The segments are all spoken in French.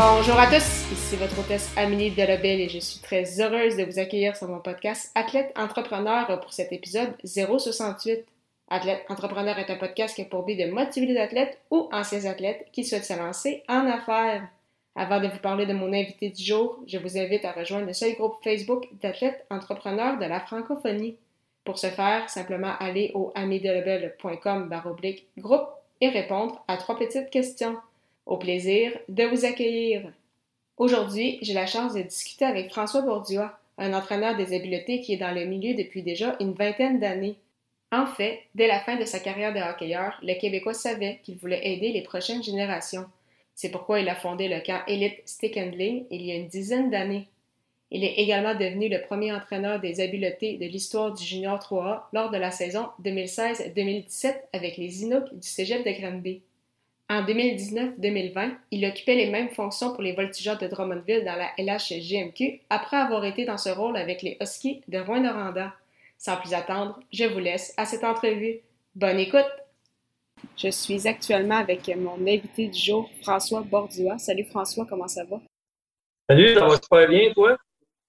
Bonjour à tous, ici votre hôtesse Amélie Delobel et je suis très heureuse de vous accueillir sur mon podcast Athlète Entrepreneur pour cet épisode 068. Athlète Entrepreneur est un podcast qui a pour but de motiver les athlètes ou anciens athlètes qui souhaitent se lancer en affaires. Avant de vous parler de mon invité du jour, je vous invite à rejoindre le seul groupe Facebook d'athlètes entrepreneurs de la francophonie. Pour ce faire, simplement aller au amidelebel.com groupe et répondre à trois petites questions. Au plaisir de vous accueillir. Aujourd'hui, j'ai la chance de discuter avec François Bourdieu, un entraîneur des habiletés qui est dans le milieu depuis déjà une vingtaine d'années. En fait, dès la fin de sa carrière de hockeyeur, le Québécois savait qu'il voulait aider les prochaines générations. C'est pourquoi il a fondé le camp Elite Stick Handling il y a une dizaine d'années. Il est également devenu le premier entraîneur des habiletés de l'histoire du Junior 3A lors de la saison 2016-2017 avec les Inuks du Cégep de Granby. En 2019-2020, il occupait les mêmes fonctions pour les voltigeurs de Drummondville dans la LHGMQ après avoir été dans ce rôle avec les Huskies de Rouen-Noranda. Sans plus attendre, je vous laisse à cette entrevue. Bonne écoute! Je suis actuellement avec mon invité du jour, François Bordua. Salut François, comment ça va? Salut, ça va super bien, toi?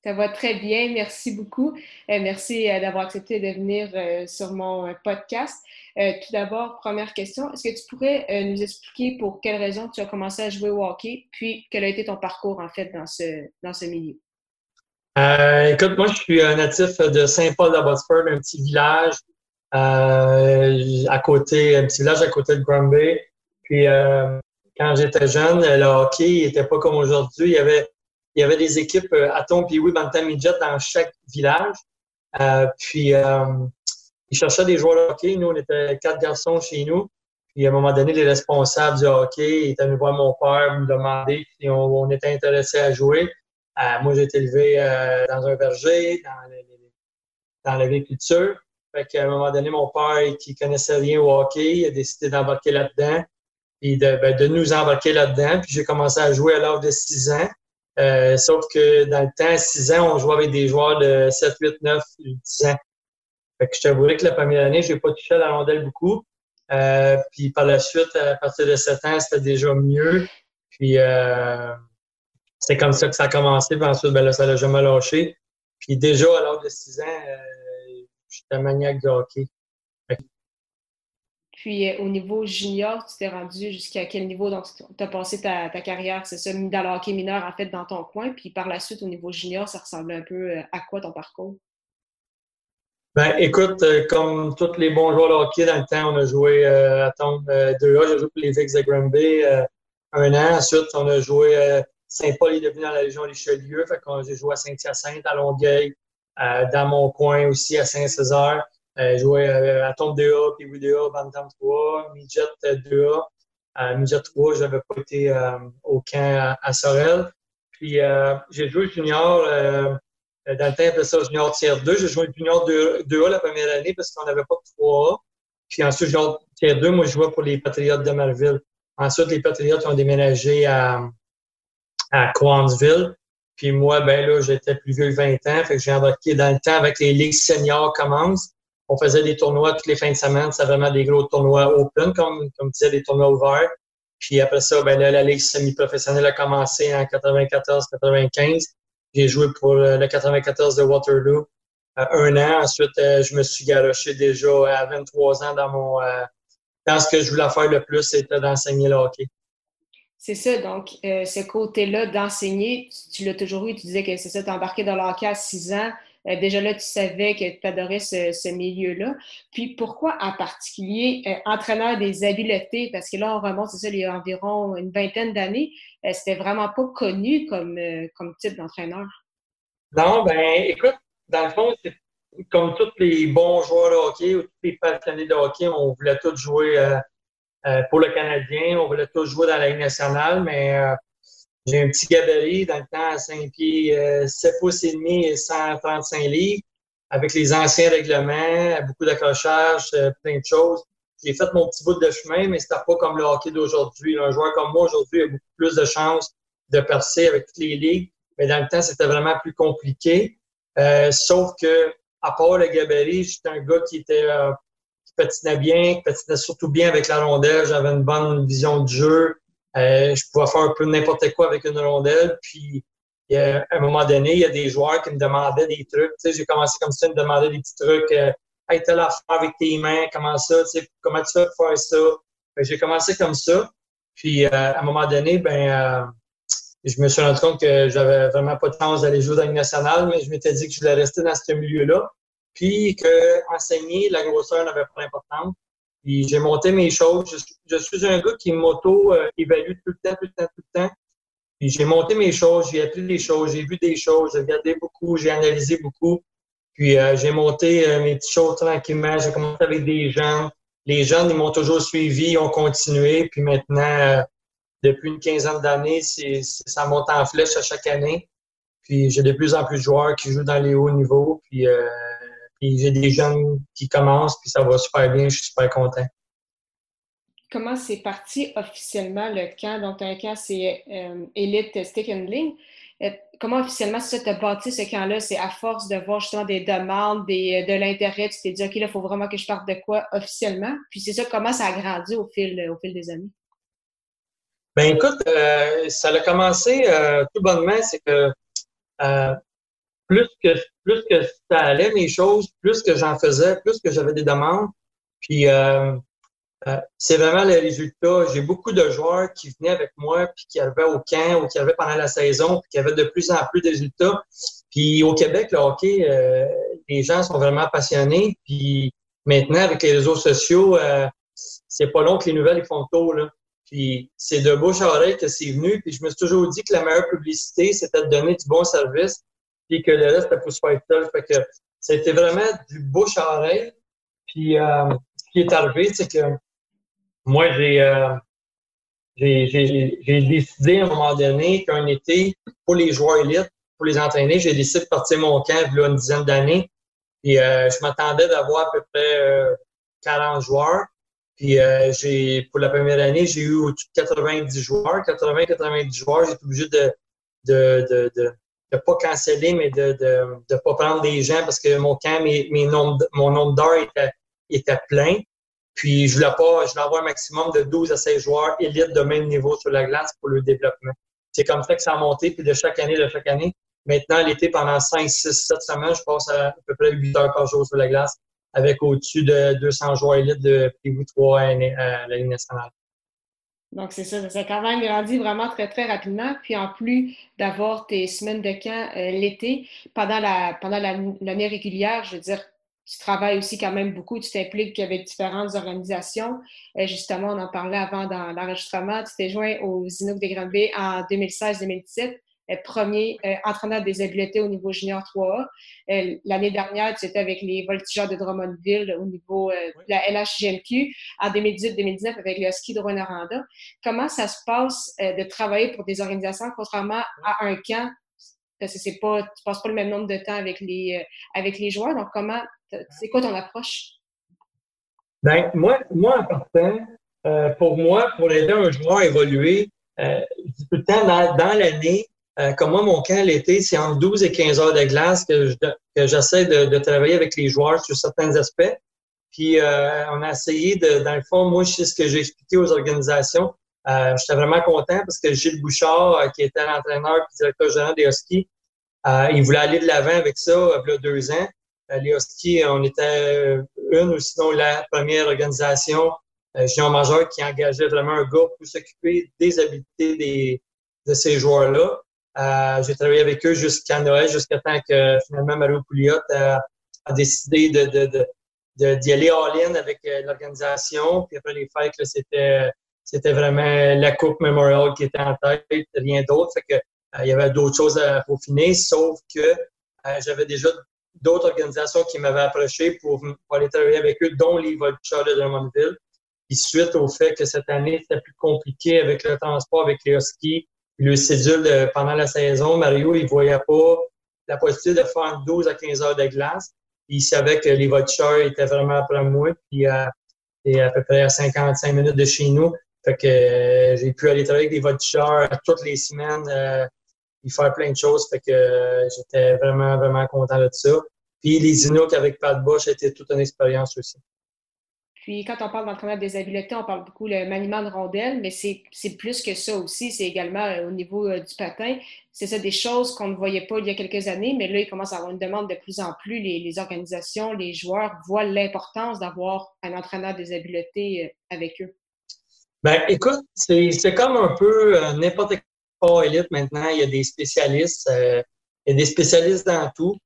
Ça va très bien, merci beaucoup. Euh, merci euh, d'avoir accepté de venir euh, sur mon podcast. tout d'abord, première question, est-ce que tu pourrais nous expliquer pour quelles raisons tu as commencé à jouer au hockey, puis quel a été ton parcours en fait dans ce, dans ce milieu? écoute, moi, je suis natif de Saint-Paul-de-Botsford, un petit village à côté, un petit village à côté de Granby. Puis, quand j'étais jeune, le hockey n'était pas comme aujourd'hui. Il y avait il y avait des équipes euh, Atom puis oui Bantam Midget dans chaque village. Euh, puis euh, ils cherchaient des joueurs de hockey. Nous, on était quatre garçons chez nous. Puis à un moment donné, les responsables du hockey étaient venus voir mon père, me demander si on, était intéressé à jouer. moi, j'ai été élevé dans un verger, dans, l'agriculture. Fait qu'à un moment donné, mon père, qui connaissait rien au hockey, a décidé d'embarquer là-dedans. et de, ben, de nous embarquer là-dedans. Puis j'ai commencé à jouer à l'âge de 6 ans. Euh, sauf que dans le temps, 6 ans, on jouait avec des joueurs de 7, 8, 9, 10 ans. Fait que je t'avouerais que la première année, je n'ai pas touché à la rondelle beaucoup. Euh, puis par la suite, à partir de 7 ans, c'était déjà mieux. Puis euh, c'est comme ça que ça a commencé. Puis ensuite, ben là, ça l'a jamais lâché. Puis déjà, à l'âge de 6 ans, euh, j'étais maniaque de hockey. Puis euh, au niveau junior, tu t'es rendu jusqu'à quel niveau? Tu as passé ta, carrière, c'est ça, dans le hockey mineur, en fait, dans ton coin. Puis par la suite, au niveau junior, ça ressemblait un peu euh, à quoi ton parcours? Ben, écoute, euh, comme tous les bons joueurs de hockey, dans le temps, on a joué à ton 2A. J'ai joué pour les Vicks de Granby un an. Ensuite, on a joué Saint-Paul est devenu dans la région Richelieu. Fait qu'on j'ai joué à Saint-Hyacinthe, à Longueuil, dans mon coin aussi, à Saint-Césaire. Euh, joué euh, à Tombe 2A, puis oui 2A, Bantam 3, Midget 2A. À Midget 3, j'avais pas été euh, au camp à, Sorel. Puis j'ai joué junior, dans le temps, on ça junior tier 2. J'ai joué junior 2, a la première année parce qu'on n'avait pas de 3A. Puis ensuite, junior tier 2, moi, je jouais pour les Patriotes de Malville. Ensuite, les Patriotes ont déménagé à, à. Puis moi, ben là, j'étais plus vieux que 20 ans, fait que j'ai embarqué dans le temps avec les ligues seniors commencent on faisait des tournois toutes les fins de semaine. C'était vraiment des gros tournois open, comme, comme tu disais, des tournois ouverts. Puis après ça, ben là, la Ligue semi-professionnelle a commencé en 94-95. J'ai joué pour le 94 de Waterloo euh, un an. Ensuite, euh, je me suis garoché déjà à 23 ans dans mon euh, dans ce que je voulais faire le plus, c'était d'enseigner le hockey. C'est ça, donc ce côté-là d'enseigner, tu, l'as toujours eu, tu disais que c'est ça, tu embarqué dans le hockey à 6 ans. Euh, déjà là, tu savais que tu adorais ce, milieu-là. Puis pourquoi en particulier euh, entraîneur des habiletés? Parce que là, on remonte, c'est ça, il y a environ une vingtaine d'années, euh, c'était vraiment pas connu comme, type d'entraîneur. Non, ben écoute, dans le fond, c'est comme tous les bons joueurs de hockey ou tous les passionnés de hockey, on voulait tous jouer pour le Canadien. On voulait tous jouer dans la Ligue nationale, mais j'ai un petit gabarit dans le temps à 5 pieds, 7 pouces et demi et 135 livres avec les anciens règlements, beaucoup d'accrochages, plein de choses. J'ai fait mon petit bout de chemin, mais c'était pas comme le hockey d'aujourd'hui. Un joueur comme moi aujourd'hui a beaucoup plus de chances de percer avec toutes les ligues. Mais dans le temps, c'était vraiment plus compliqué. Euh, sauf que, à part le gabarit, j'étais un gars qui était euh, qui patinait bien, qui patinait surtout bien avec la rondelle. J'avais une bonne vision du jeu. Euh, je pouvais faire un peu n'importe quoi avec une rondelle. Puis, à un moment donné, il y a des joueurs qui me demandaient des trucs. J'ai commencé comme ça, ils me demandaient des petits trucs. Euh, hey, t'as l'affaire avec tes mains, comment ça, comment tu fais pour faire ça? j'ai commencé comme ça. Puis, à un moment donné, ben, je me suis rendu compte que j'avais vraiment pas de chance d'aller jouer dans une nationale, mais je m'étais dit que je voulais rester dans ce milieu-là. Puis que enseigner, la grosseur n'avait pas d'importance. Puis j'ai monté mes choses. Je, suis un gars qui m'auto-évalue tout le temps, tout le temps, tout le temps. Puis j'ai monté mes choses, j'ai appris des choses, j'ai vu des choses, j'ai regardé beaucoup, j'ai analysé beaucoup. Puis euh, j'ai monté euh, mes petites choses tranquillement. J'ai commencé avec des gens. Les jeunes, ils m'ont toujours suivi, ils ont continué. Puis maintenant, euh, depuis une quinzaine d'années, c'est, ça monte en flèche à chaque année. Puis j'ai de plus en plus de joueurs qui jouent dans les hauts niveaux. Puis, euh, puis j'ai des jeunes qui commencent, puis ça va super bien. Je suis super content. Comment c'est parti officiellement le camp? Donc, un camp, c'est euh, Elite Stick Handling. Euh, comment officiellement ça t'a bâti ce camp-là? C'est à force de voir justement des demandes, des, de l'intérêt, tu t'es dit, OK, là, il faut vraiment que je parte de quoi officiellement? Puis c'est ça, comment ça a grandi au fil, au fil des années? Ben écoute, euh, ça a commencé euh, tout bonnement, c'est que euh, plus que plus que ça allait mes choses, plus que j'en faisais, plus que j'avais des demandes. Puis c'est vraiment le résultat. J'ai beaucoup de joueurs qui venaient avec moi, puis qui arrivaient au camp ou qui arrivaient pendant la saison, puis qui avaient de plus en plus de résultats. Puis au Québec, le hockey, les gens sont vraiment passionnés. Puis maintenant, avec les réseaux sociaux, c'est pas long que les nouvelles font tôt. Là. Puis c'est de bouche à oreille que c'est venu. Puis je me suis toujours dit que la meilleure publicité, c'était de donner du bon service, puis que le reste, c'était pour se faire seul. Fait que c'était vraiment du bouche à oreille. Puis euh, ce qui est arrivé, c'est que moi, j'ai euh, j'ai décidé à un moment donné qu'un été, pour les joueurs élites, pour les entraîner, j'ai décidé de partir mon camp il une dizaine d'années. Et euh, je m'attendais d'avoir à peu près 40 joueurs. Puis pour la première année, j'ai eu au-dessus de 90 joueurs, 80-90 joueurs. Été obligé de, de, pas canceller, mais de, de, de pas prendre des gens parce que mon camp, mes, mes nombres, mon nombre d'heures était, était plein. Puis je voulais pas, je voulais avoir un maximum de 12 à 16 joueurs élites de même niveau sur la glace pour le développement. C'est comme ça que ça a monté, puis de chaque année, de chaque année. Maintenant, l'été, pendant 5, 6, 7 semaines, je passe à, à peu près 8 heures par jour sur la glace avec au-dessus de 200 joueurs élites de Privou 3 à, la Ligue nationale. Donc, c'est ça, ça a quand même grandi vraiment très, très rapidement. Puis, en plus d'avoir tes semaines de camp euh, l'été, pendant la pendant l'année régulière, je veux dire, tu travailles aussi quand même beaucoup, tu t'impliques avec différentes organisations. Euh, justement, on en parlait avant dans l'enregistrement. Tu t'es joint aux Inuits des Grands-Bay en 2016-2017. Euh, premier euh, entraîneur des habiletés au niveau junior 3A. Euh, l'année dernière, tu étais avec les voltigeurs de Drummondville au niveau de la LHGMQ. En 2018-2019, avec le ski de Rwanda. Comment ça se passe de travailler pour des organisations, contrairement à un camp? Parce que c'est pas, tu passes pas le même nombre de temps avec les, avec les joueurs. Donc, comment, c'est quoi ton approche? Ben, moi, moi, en partant, pour moi, pour aider un joueur à évoluer, euh, tout le temps dans, dans l'année, euh, comme moi, mon camp l'été, c'est entre 12 et 15 heures de glace que, j'essaie de, travailler avec les joueurs sur certains aspects. Puis euh, on a essayé de, dans le fond, moi, sais ce que j'ai expliqué aux organisations. Euh, J'étais vraiment content parce que Gilles Bouchard, euh, qui était l'entraîneur et directeur général des Huskies, il voulait aller de l'avant avec ça il y a deux ans. les Huskies, on était une ou sinon la première organisation junior majeur qui engageait vraiment un gars pour s'occuper des habiletés des, de ces joueurs-là. Euh, j'ai travaillé avec eux jusqu'à Noël, jusqu'à temps que finalement Mario Pouliot a, décidé d'y aller all-in avec euh, l'organisation. Puis après les fêtes, c'était, c'était vraiment la Coupe Memorial qui était en tête, rien d'autre. Fait que, euh, il y avait d'autres choses à peaufiner, sauf que j'avais déjà d'autres organisations qui m'avaient approché pour, aller travailler avec eux, dont les Voltigeurs de Drummondville. Puis suite au fait que cette année, c'était plus compliqué avec le transport, avec les huskies, le cédule pendant la saison, Mario, il voyait pas la possibilité de faire 12 à 15 heures de glace. il savait que les voitures étaient vraiment après moi. Puis euh, c'est à peu près à 55 minutes de chez nous. Fait que euh, j'ai pu aller travailler avec des voitures toutes les semaines, euh, et faire plein de choses. Fait que euh, j'étais vraiment, vraiment content de ça. Puis les Inuits avec Pat Bush, c'était toute une expérience aussi. Puis quand on parle d'entraînement des habiletés, on parle beaucoup le maniement de rondelles, mais c'est plus que ça aussi. C'est également euh, au niveau euh, du patin. C'est ça des choses qu'on ne voyait pas il y a quelques années, mais là, il commence à avoir une demande de plus en plus. Les, organisations, les joueurs voient l'importance d'avoir un entraîneur des habiletés euh, avec eux. Ben, écoute, c'est comme un peu n'importe quel sport élite maintenant. Il y a des spécialistes. il y a des spécialistes dans tout.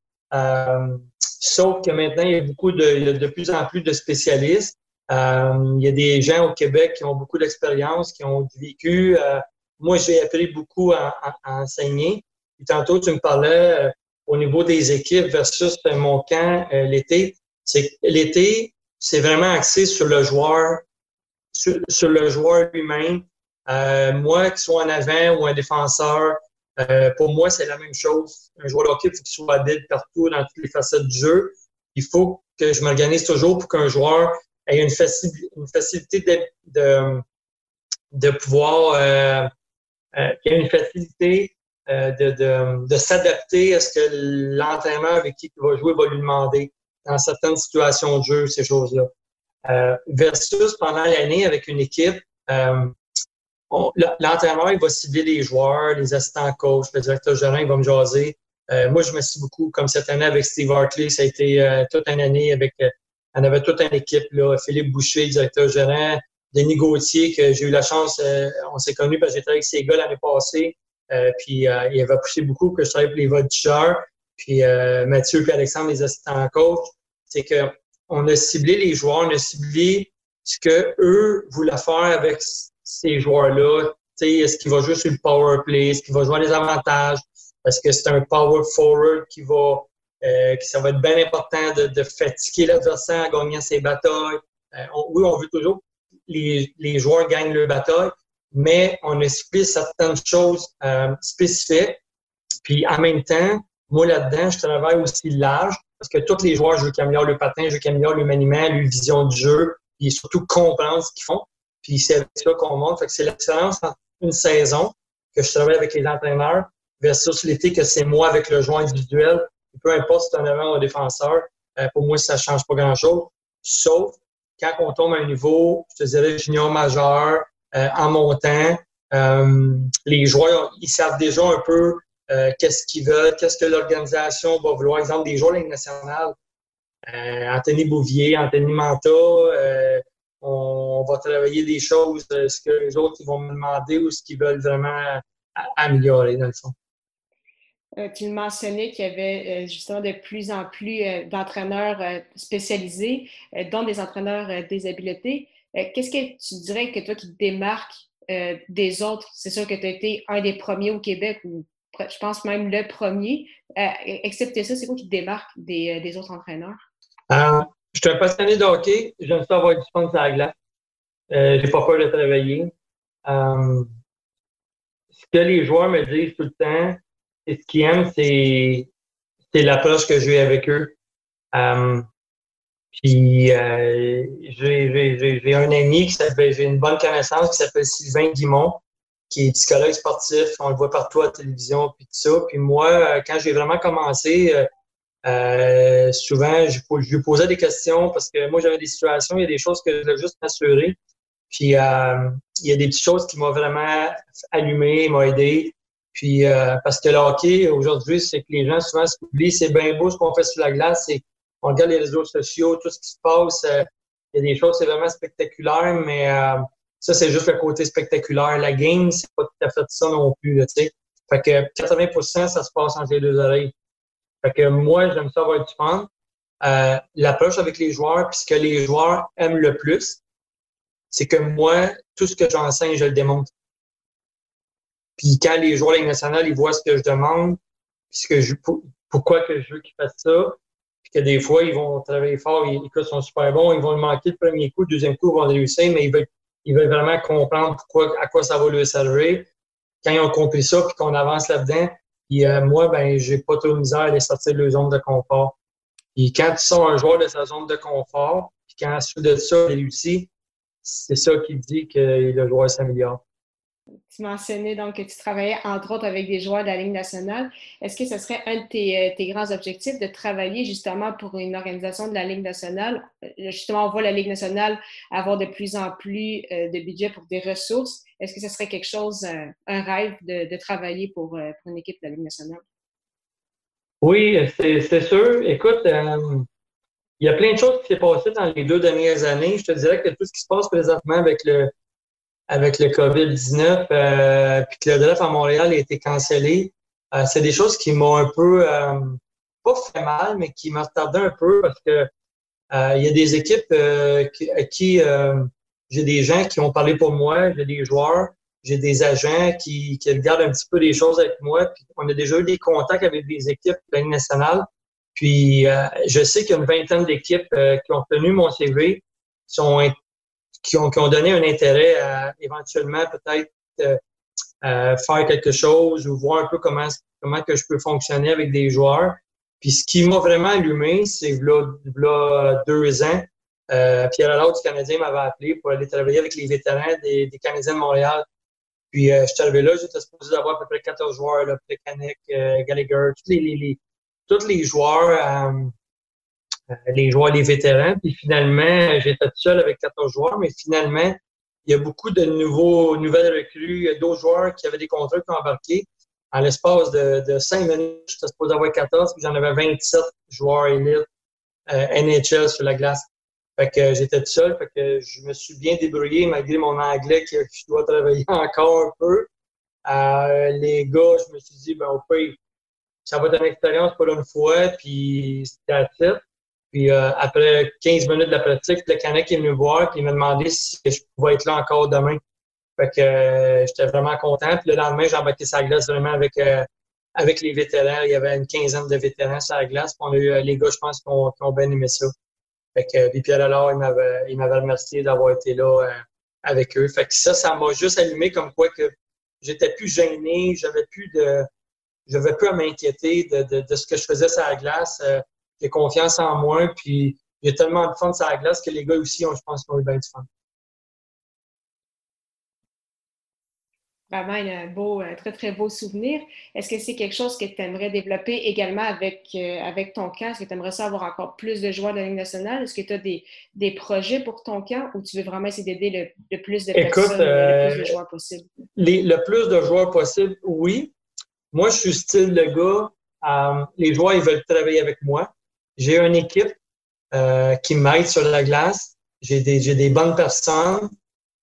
sauf que maintenant, il y a beaucoup de, de plus en plus de spécialistes. Euh, il y a des gens au Québec qui ont beaucoup d'expérience, qui ont vécu. Euh, moi, j'ai appris beaucoup à, enseigner. Et tantôt, tu me parlais euh, au niveau des équipes versus mon camp l'été. C'est l'été, c'est vraiment axé sur le joueur, sur, le joueur lui-même. moi, qu'il soit en avant ou un défenseur, pour moi, c'est la même chose. Un joueur hockey, il faut qu'il soit habile partout dans toutes les facettes du jeu. Il faut que je m'organise toujours pour qu'un joueur ait une, une facilité de, de, de pouvoir, euh, euh, ait une facilité euh, de, de, de s'adapter à ce que l'entraîneur avec qui il va jouer va lui demander dans certaines situations de jeu, ces choses-là. Euh, versus pendant l'année avec une équipe, l'entraîneur il va cibler les joueurs, les assistants coach, le directeur général il va me jaser. Moi, je me suis beaucoup, comme cette année avec Steve Hartley, ça a été toute une année avec on avait toute une équipe, là, Philippe Boucher, directeur gérant, Denis Gauthier, que j'ai eu la chance, euh, on s'est connus parce que j'ai travaillé avec ces gars l'année passée. Euh, puis euh, il avait poussé beaucoup que je travaille avec les voltigeurs. Puis Mathieu et Alexandre, les assistants coach. C'est que on a ciblé les joueurs, on a ciblé ce que eux voulaient faire avec ces joueurs-là. Est-ce qu'il va jouer sur le power play? Est-ce qu'il va jouer les avantages? Est-ce que c'est un power forward qui va euh, que ça va être bien important de, de fatiguer l'adversaire en gagnant ses batailles. Euh, oui, on veut toujours que les, les joueurs gagnent leur bataille, mais on explique certaines choses euh, spécifiques. Puis en même temps, moi là-dedans, je travaille aussi large parce que tous les joueurs, je veux le patin, je veux qu'ils le maniement, leur vision du jeu, et surtout comprendre ce qu'ils font. Puis c'est avec ça qu'on monte. Fait que c'est l'excellence entre une saison que je travaille avec les entraîneurs versus l'été que c'est moi avec le joueur individuel peu importe si tu en avant ou un défenseur, euh, pour moi, ça ne change pas grand-chose. Sauf quand on tombe à un niveau, je te dirais, junior majeur, euh, en montant, euh, les joueurs, ils savent déjà un peu qu'est-ce qu'ils veulent, qu'est-ce que l'organisation va vouloir. Exemple, des joueurs de nationale, Anthony Bouvier, Anthony Manta, on va travailler des choses, ce que les autres vont me demander ou ce qu'ils veulent vraiment améliorer, dans le fond. Euh, tu mentionnais qu'il y avait euh, justement de plus en plus euh, d'entraîneurs spécialisés, dont des entraîneurs des habiletés. Qu'est-ce que tu dirais que toi qui te démarques des autres? C'est sûr que tu as été un des premiers au Québec, ou je pense même le premier. excepté ça, c'est quoi qui te démarque des, autres entraîneurs? je suis un passionné de. J'aime ça avoir du fun sur la glace. J'ai pas peur de travailler. ce que les joueurs me disent tout le temps, ce qu'ils aiment, c'est, c'est l'approche que j'ai avec eux. Euh, puis euh, j'ai, un ami qui s'appelle, j'ai une bonne connaissance qui s'appelle Sylvain Guimont, qui est psychologue sportif. On le voit partout à la télévision, puis tout ça. Puis moi, euh, quand j'ai vraiment commencé, euh, souvent, je, je, lui posais des questions parce que moi, j'avais des situations, il y a des choses que je voulais juste m'assurer. Puis il y a des petites choses qui m'ont vraiment allumé, m'ont aidé. Puis euh, parce que le hockey, aujourd'hui, c'est que les gens souvent s'oublient, c'est bien beau ce qu'on fait sur la glace, c'est on regarde les réseaux sociaux, tout ce qui se passe, euh, il y a des choses, c'est vraiment spectaculaire, mais euh, ça, c'est juste le côté spectaculaire. La game, c'est pas tout à fait ça non plus, tu sais. Fait que 80% ça se passe entre les deux oreilles. Fait que moi, j'aime ça avoir du fun. Euh, L'approche avec les joueurs, puis ce que les joueurs aiment le plus, c'est que moi, tout ce que j'enseigne, je le démontre. Puis quand les joueurs de nationale, ils voient ce que je demande, puis ce que je, pourquoi que je veux qu'ils fassent ça, puis que des fois, ils vont travailler fort, ils, ils sont super bons, ils vont manquer le premier coup, le deuxième coup, ils vont réussir, mais ils veulent, ils veulent vraiment comprendre à quoi ça va leur servir. Quand ils ont compris ça, puis qu'on avance là-dedans, puis euh, moi, ben, j'ai pas trop de misère à les sortir de leur zone de confort. Puis quand tu sors un joueur de sa zone de confort, puis quand ensuite de ça, il réussit, c'est ça qui dit que le joueur s'améliore. Tu mentionnais donc que tu travaillais entre autres avec des joueurs de la Ligue nationale. Est-ce que ce serait un de tes, euh, grands objectifs de travailler justement pour une organisation de la Ligue nationale? Euh, justement, on voit la Ligue nationale avoir de plus en plus euh, de budget pour des ressources. Est-ce que ce serait quelque chose, un rêve de, travailler pour, une équipe de la Ligue nationale? Oui, c'est sûr. Écoute, il y a plein de choses qui s'est passé dans les deux dernières années. Je te dirais que tout ce qui se passe présentement avec le, avec le COVID-19, euh, puis que le draft à Montréal a été cancellé, euh, c'est des choses qui m'ont un peu, euh, pas fait mal, mais qui m'ont retardé un peu parce que euh, il y a des équipes qui, qui j'ai des gens qui ont parlé pour moi, j'ai des joueurs, j'ai des agents qui, qui regardent un petit peu les choses avec moi, on a déjà eu des contacts avec des équipes de la nationale. Puis je sais qu'il y a une vingtaine d'équipes qui ont tenu mon CV, qui sont qui ont, qui ont donné un intérêt à éventuellement peut-être euh, euh, faire quelque chose ou voir un peu comment, comment que je peux fonctionner avec des joueurs. Puis ce qui m'a vraiment allumé, c'est là, là deux ans, euh, Pierre Allard du Canadien m'avait appelé pour aller travailler avec les vétérans des, des Canadiens de Montréal. Puis euh, je suis arrivé là, j'étais supposé avoir à peu près 14 joueurs, là, Plekanec, euh, Gallagher, tous les, les, les, tous les joueurs euh, les joueurs, les vétérans. Puis finalement, j'étais seul avec 14 joueurs, mais finalement, il y a beaucoup de nouveaux, nouvelles recrues, d'autres joueurs qui avaient des contrats qui ont embarqué. En l'espace de, de 5 minutes, j'étais supposé avoir 14, puis j'en avais 27 joueurs élites euh, NHL sur la glace. Fait que j'étais tout seul, fait que je me suis bien débrouillé malgré mon anglais que je dois travailler encore un peu. Euh, les gars, je me suis dit, ben au pire, ça va être une expérience pour une fois, puis c'était à puis euh, après 15 minutes de la pratique, le Canuck est venu me voir et il m'a demandé si je pouvais être là encore demain. Fait que euh, j'étais vraiment content. Puis le lendemain, j'ai embarqué sa glace vraiment avec, euh, avec les vétérans. Il y avait une quinzaine de vétérans sur la glace. On a eu les gars, je pense, qui ont, qui ont bien aimé ça. Fait que puis Pierre alors, il m'avait, il m'avait remercié d'avoir été là avec eux. Fait que ça, ça m'a juste allumé comme quoi que j'étais plus gêné, j'avais plus de. J'avais plus à m'inquiéter de, de, de, ce que je faisais sur la glace j'ai confiance en moi, puis il y a tellement de fun sur la glace que les gars aussi, ont, je pense, qu'ils ont eu bien du fun. Vraiment un beau, un très, très beau souvenir. Est-ce que c'est quelque chose que tu aimerais développer également avec, euh, avec ton camp? Est-ce que tu aimerais ça avoir encore plus de joueurs de la Ligue nationale? Est-ce que tu as des, des, projets pour ton camp ou tu veux vraiment essayer d'aider le, plus de personnes, le plus de euh, joueurs possible? le plus de joueurs possible, oui. Moi, je suis style de gars, euh, les joueurs, ils veulent travailler avec moi. J'ai une équipe euh, qui m'aide sur la glace. J'ai des, des bonnes personnes,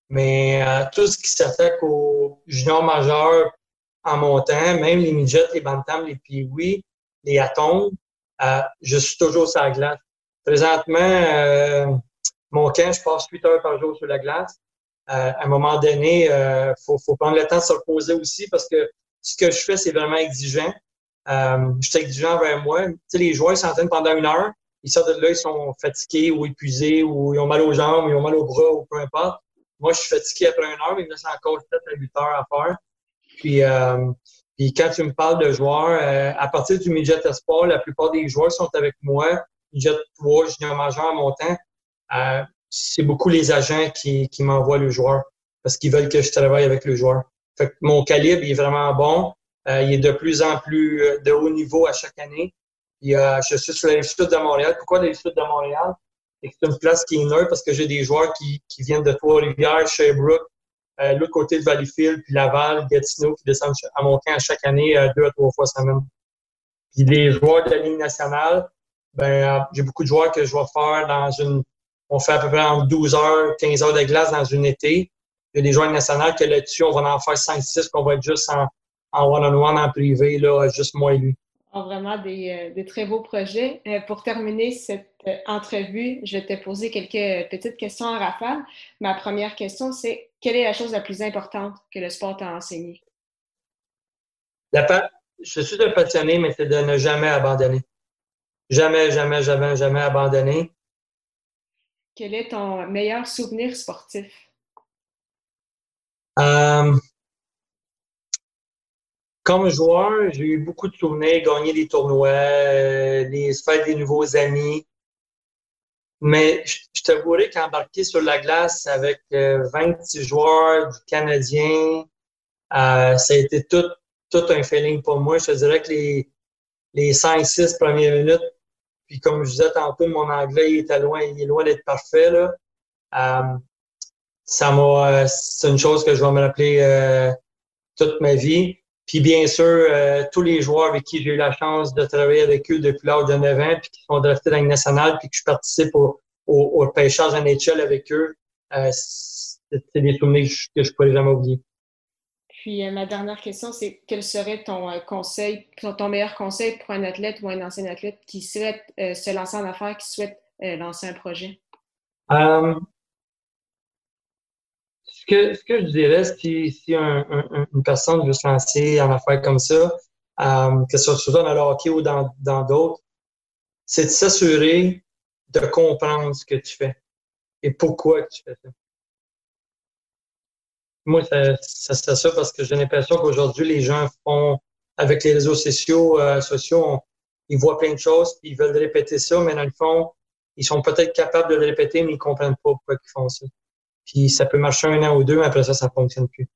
mais euh, tout ce qui s'attaque aux juniors majeurs en montant, même les midgets, les bantams, les piouis, les atomes, euh, je suis toujours sur la glace. Présentement, euh, mon camp, je passe 8 heures par jour sur la glace. Euh, à un moment donné, il faut, faut prendre le temps de se reposer aussi parce que ce que je fais, c'est vraiment exigeant. Euh, je suis exigeant vers moi. Tu sais, les joueurs s'entraînent pendant une heure. Ils sortent de là, ils sont fatigués ou épuisés ou ils ont mal aux jambes, ils ont mal aux bras ou peu importe. Moi, je suis fatigué après une heure, mais il me reste encore 7 à 8 heures à faire. Puis, euh, puis quand tu me parles de joueurs, euh, à partir du midget espoir, la plupart des joueurs sont avec moi. Midget 3, junior majeur en montant. Euh, c'est beaucoup les agents qui, qui m'envoient le joueur parce qu'ils veulent que je travaille avec le joueur. Fait que mon calibre est vraiment bon. Euh, il est de plus en plus euh, de haut niveau à chaque année. Euh, je suis sur la sud de Montréal. Pourquoi la sud de Montréal? C'est une place qui est neutre parce que j'ai des joueurs qui, qui viennent de Trois-Rivières, Sherbrooke, euh, l'autre côté de Valleyfield, puis Laval, Gatineau, qui descendent à mon camp chaque année deux à trois fois semaine. Puis les joueurs de la Ligue nationale, ben, j'ai beaucoup de joueurs que je vais faire dans une... On fait à peu près entre 12 heures, 15 heures de glace dans une été. Il y a des joueurs nationaux que là-dessus, on va en faire 5-6 qu'on va être juste en, en one-on-one, en privé, là, juste moi et lui. Oh, vraiment des, euh, très beaux projets. Euh, pour terminer cette euh, entrevue, je vais te poser quelques petites questions en rafale. Ma première question, c'est quelle est la chose la plus importante que le sport t'a enseigné? La je suis un passionné, mais c'est de ne jamais abandonner. jamais, jamais, jamais, jamais abandonné. Quel est ton meilleur souvenir sportif? Comme joueur, j'ai eu beaucoup de souvenirs, gagner des tournois, euh, les, faire des nouveaux amis. Mais je, je t'avouerais qu'embarquer sur la glace avec 26 euh, joueurs du Canadien, euh, ça a été tout, tout un feeling pour moi. Je te dirais que les, les 5-6 premières minutes, puis comme je disais tantôt, mon anglais il loin, il est loin d'être parfait. Là. Euh, ça m'a, c'est une chose que je vais me rappeler toute ma vie. Puis bien sûr, euh, tous les joueurs avec qui j'ai eu la chance de travailler avec eux depuis l'âge de 9 ans, puis qui sont draftés dans le nationale, puis que je participe au, au, au pêchage NHL avec eux, euh, c'est des souvenirs que je ne pourrais jamais oublier. Puis euh, ma dernière question, c'est quel serait ton conseil, ton, meilleur conseil pour un athlète ou un ancien athlète qui souhaite se lancer en affaires, qui souhaite lancer un projet? Ce que, ce que je dirais, si, si une personne veut se lancer en affaires comme ça, euh, que ce soit dans le hockey ou dans d'autres, c'est de s'assurer de comprendre ce que tu fais et pourquoi tu fais ça. Moi, c'est ça parce que j'ai l'impression qu'aujourd'hui, les gens font, avec les réseaux sociaux, euh, sociaux ils voient plein de choses, ils veulent répéter ça, mais dans le fond, ils sont peut-être capables de le répéter, mais ils comprennent pas pourquoi ils font ça. Puis ça peut marcher un an ou deux, mais après ça, ça ne fonctionne plus.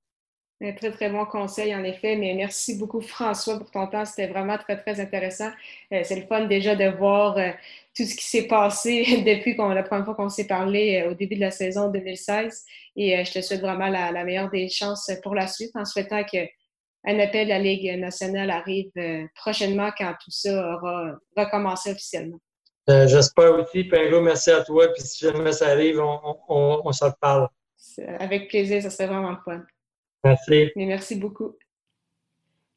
Un très, très bon conseil, en effet. Mais merci beaucoup, François, pour ton temps. C'était vraiment très, très intéressant. Euh, c'est le fun déjà de voir euh, tout ce qui s'est passé depuis la première fois qu'on s'est parlé euh, au début de la saison 2016. Et je te souhaite vraiment la, meilleure des chances pour la suite en souhaitant qu'un appel de la Ligue nationale arrive prochainement quand tout ça aura recommencé officiellement. Euh, j'espère aussi. Puis un gros merci à toi. Puis si jamais ça arrive, on, on, on s'en reparle. Avec plaisir, ça serait vraiment fun. Merci. Mais merci beaucoup.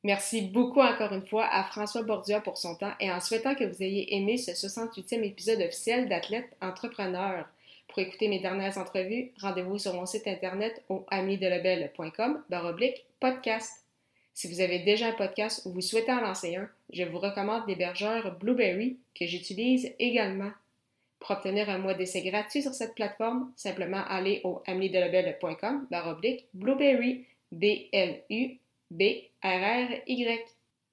Merci beaucoup encore une fois à François Bordua pour son temps et en souhaitant que vous ayez aimé ce 68e épisode officiel d'Athlète Entrepreneur. Pour écouter mes dernières entrevues, rendez-vous sur mon site internet au amidelabel.com baroblique podcast. Si vous avez déjà un podcast ou vous souhaitez en lancer un, je vous recommande l'hébergeur Blueberry que j'utilise également. Pour obtenir un mois d'essai gratuit sur cette plateforme, simplement allez au amidelabel.com baroblique Blueberry B-L-U-B-R-R-Y.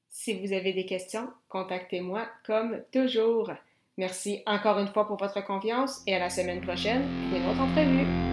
Si vous avez des questions, contactez-moi comme toujours. Merci encore une fois pour votre confiance et à la semaine prochaine pour une autre entrevue.